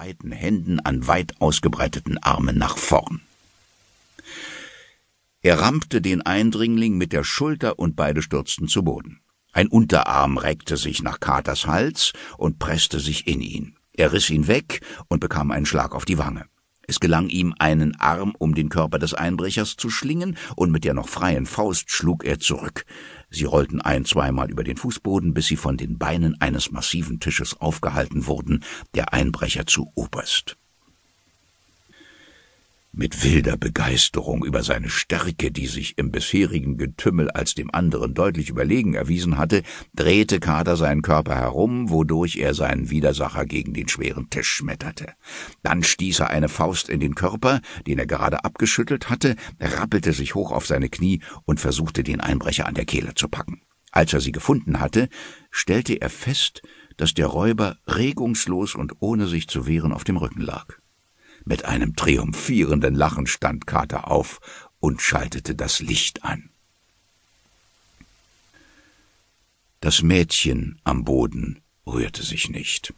breiten Händen an weit ausgebreiteten Armen nach vorn. Er rammte den Eindringling mit der Schulter und beide stürzten zu Boden. Ein Unterarm reckte sich nach Katers Hals und presste sich in ihn. Er riss ihn weg und bekam einen Schlag auf die Wange. Es gelang ihm, einen Arm um den Körper des Einbrechers zu schlingen, und mit der noch freien Faust schlug er zurück. Sie rollten ein, zweimal über den Fußboden, bis sie von den Beinen eines massiven Tisches aufgehalten wurden, der Einbrecher zu oberst. Mit wilder Begeisterung über seine Stärke, die sich im bisherigen Getümmel als dem anderen deutlich überlegen erwiesen hatte, drehte Kater seinen Körper herum, wodurch er seinen Widersacher gegen den schweren Tisch schmetterte. Dann stieß er eine Faust in den Körper, den er gerade abgeschüttelt hatte, rappelte sich hoch auf seine Knie und versuchte, den Einbrecher an der Kehle zu packen. Als er sie gefunden hatte, stellte er fest, dass der Räuber regungslos und ohne sich zu wehren auf dem Rücken lag. Mit einem triumphierenden Lachen stand Kater auf und schaltete das Licht an. Das Mädchen am Boden rührte sich nicht.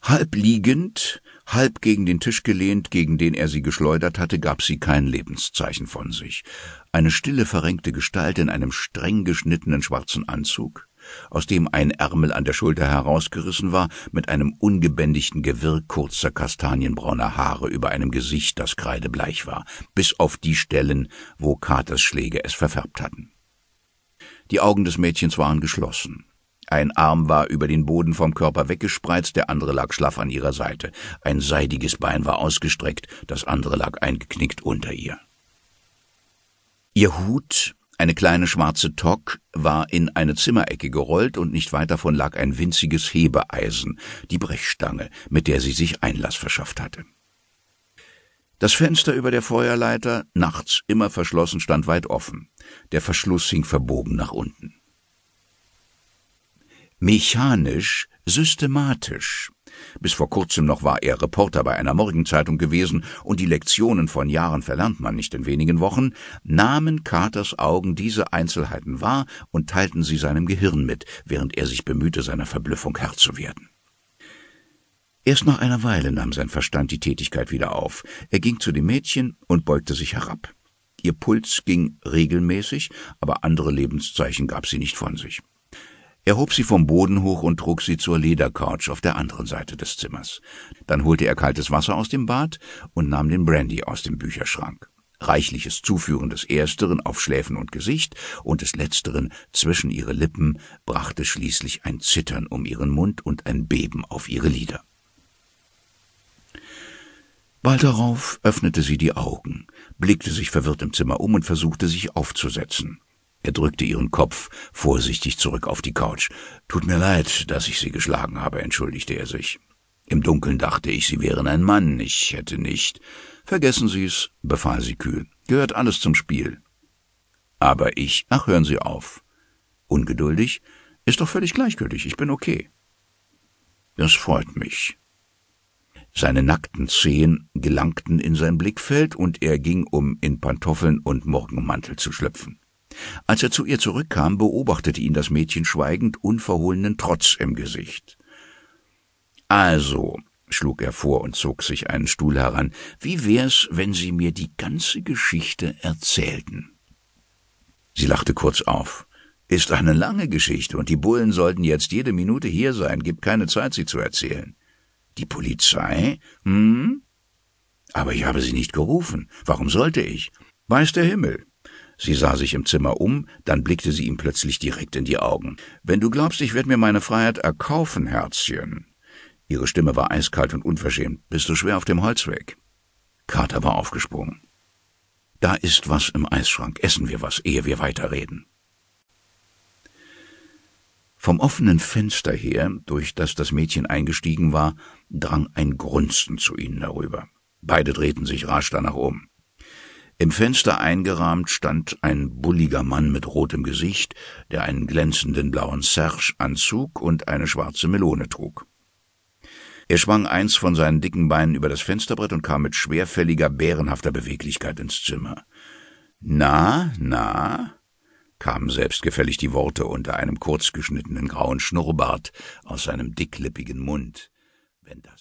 Halb liegend, halb gegen den Tisch gelehnt, gegen den er sie geschleudert hatte, gab sie kein Lebenszeichen von sich. Eine stille, verrenkte Gestalt in einem streng geschnittenen schwarzen Anzug, aus dem ein Ärmel an der Schulter herausgerissen war, mit einem ungebändigten Gewirr kurzer kastanienbrauner Haare über einem Gesicht, das kreidebleich war, bis auf die Stellen, wo Katers Schläge es verfärbt hatten. Die Augen des Mädchens waren geschlossen. Ein Arm war über den Boden vom Körper weggespreizt, der andere lag schlaff an ihrer Seite. Ein seidiges Bein war ausgestreckt, das andere lag eingeknickt unter ihr. Ihr Hut eine kleine schwarze Tock war in eine Zimmerecke gerollt und nicht weit davon lag ein winziges Hebeeisen, die Brechstange, mit der sie sich Einlass verschafft hatte. Das Fenster über der Feuerleiter, nachts immer verschlossen, stand weit offen. Der Verschluss hing verbogen nach unten. Mechanisch, systematisch bis vor kurzem noch war er Reporter bei einer Morgenzeitung gewesen, und die Lektionen von Jahren verlernt man nicht in wenigen Wochen, nahmen Carters Augen diese Einzelheiten wahr und teilten sie seinem Gehirn mit, während er sich bemühte, seiner Verblüffung Herr zu werden. Erst nach einer Weile nahm sein Verstand die Tätigkeit wieder auf. Er ging zu dem Mädchen und beugte sich herab. Ihr Puls ging regelmäßig, aber andere Lebenszeichen gab sie nicht von sich. Er hob sie vom Boden hoch und trug sie zur Ledercouch auf der anderen Seite des Zimmers. Dann holte er kaltes Wasser aus dem Bad und nahm den Brandy aus dem Bücherschrank. Reichliches Zuführen des Ersteren auf Schläfen und Gesicht und des Letzteren zwischen ihre Lippen brachte schließlich ein Zittern um ihren Mund und ein Beben auf ihre Lider. Bald darauf öffnete sie die Augen, blickte sich verwirrt im Zimmer um und versuchte sich aufzusetzen. Er drückte ihren Kopf vorsichtig zurück auf die Couch. Tut mir leid, dass ich Sie geschlagen habe, entschuldigte er sich. Im Dunkeln dachte ich, Sie wären ein Mann, ich hätte nicht. Vergessen Sie's, befahl sie kühl. Gehört alles zum Spiel. Aber ich, ach, hören Sie auf. Ungeduldig? Ist doch völlig gleichgültig, ich bin okay. Das freut mich. Seine nackten Zehen gelangten in sein Blickfeld und er ging, um in Pantoffeln und Morgenmantel zu schlüpfen. Als er zu ihr zurückkam, beobachtete ihn das Mädchen schweigend, unverhohlenen Trotz im Gesicht. Also, schlug er vor und zog sich einen Stuhl heran, wie wär's, wenn Sie mir die ganze Geschichte erzählten? Sie lachte kurz auf. Ist eine lange Geschichte, und die Bullen sollten jetzt jede Minute hier sein, gibt keine Zeit, sie zu erzählen. Die Polizei? Hm? Aber ich habe sie nicht gerufen. Warum sollte ich? Weiß der Himmel. Sie sah sich im Zimmer um, dann blickte sie ihm plötzlich direkt in die Augen. Wenn du glaubst, ich werde mir meine Freiheit erkaufen, Herzchen. Ihre Stimme war eiskalt und unverschämt. Bist du schwer auf dem Holzweg? Carter war aufgesprungen. Da ist was im Eisschrank. Essen wir was, ehe wir weiterreden. Vom offenen Fenster her, durch das das Mädchen eingestiegen war, drang ein Grunzen zu ihnen herüber. Beide drehten sich rasch danach um. Im Fenster eingerahmt stand ein bulliger Mann mit rotem Gesicht, der einen glänzenden blauen Serge-Anzug und eine schwarze Melone trug. Er schwang eins von seinen dicken Beinen über das Fensterbrett und kam mit schwerfälliger, bärenhafter Beweglichkeit ins Zimmer. Na, na, kamen selbstgefällig die Worte unter einem kurzgeschnittenen grauen Schnurrbart aus seinem dicklippigen Mund. Wenn das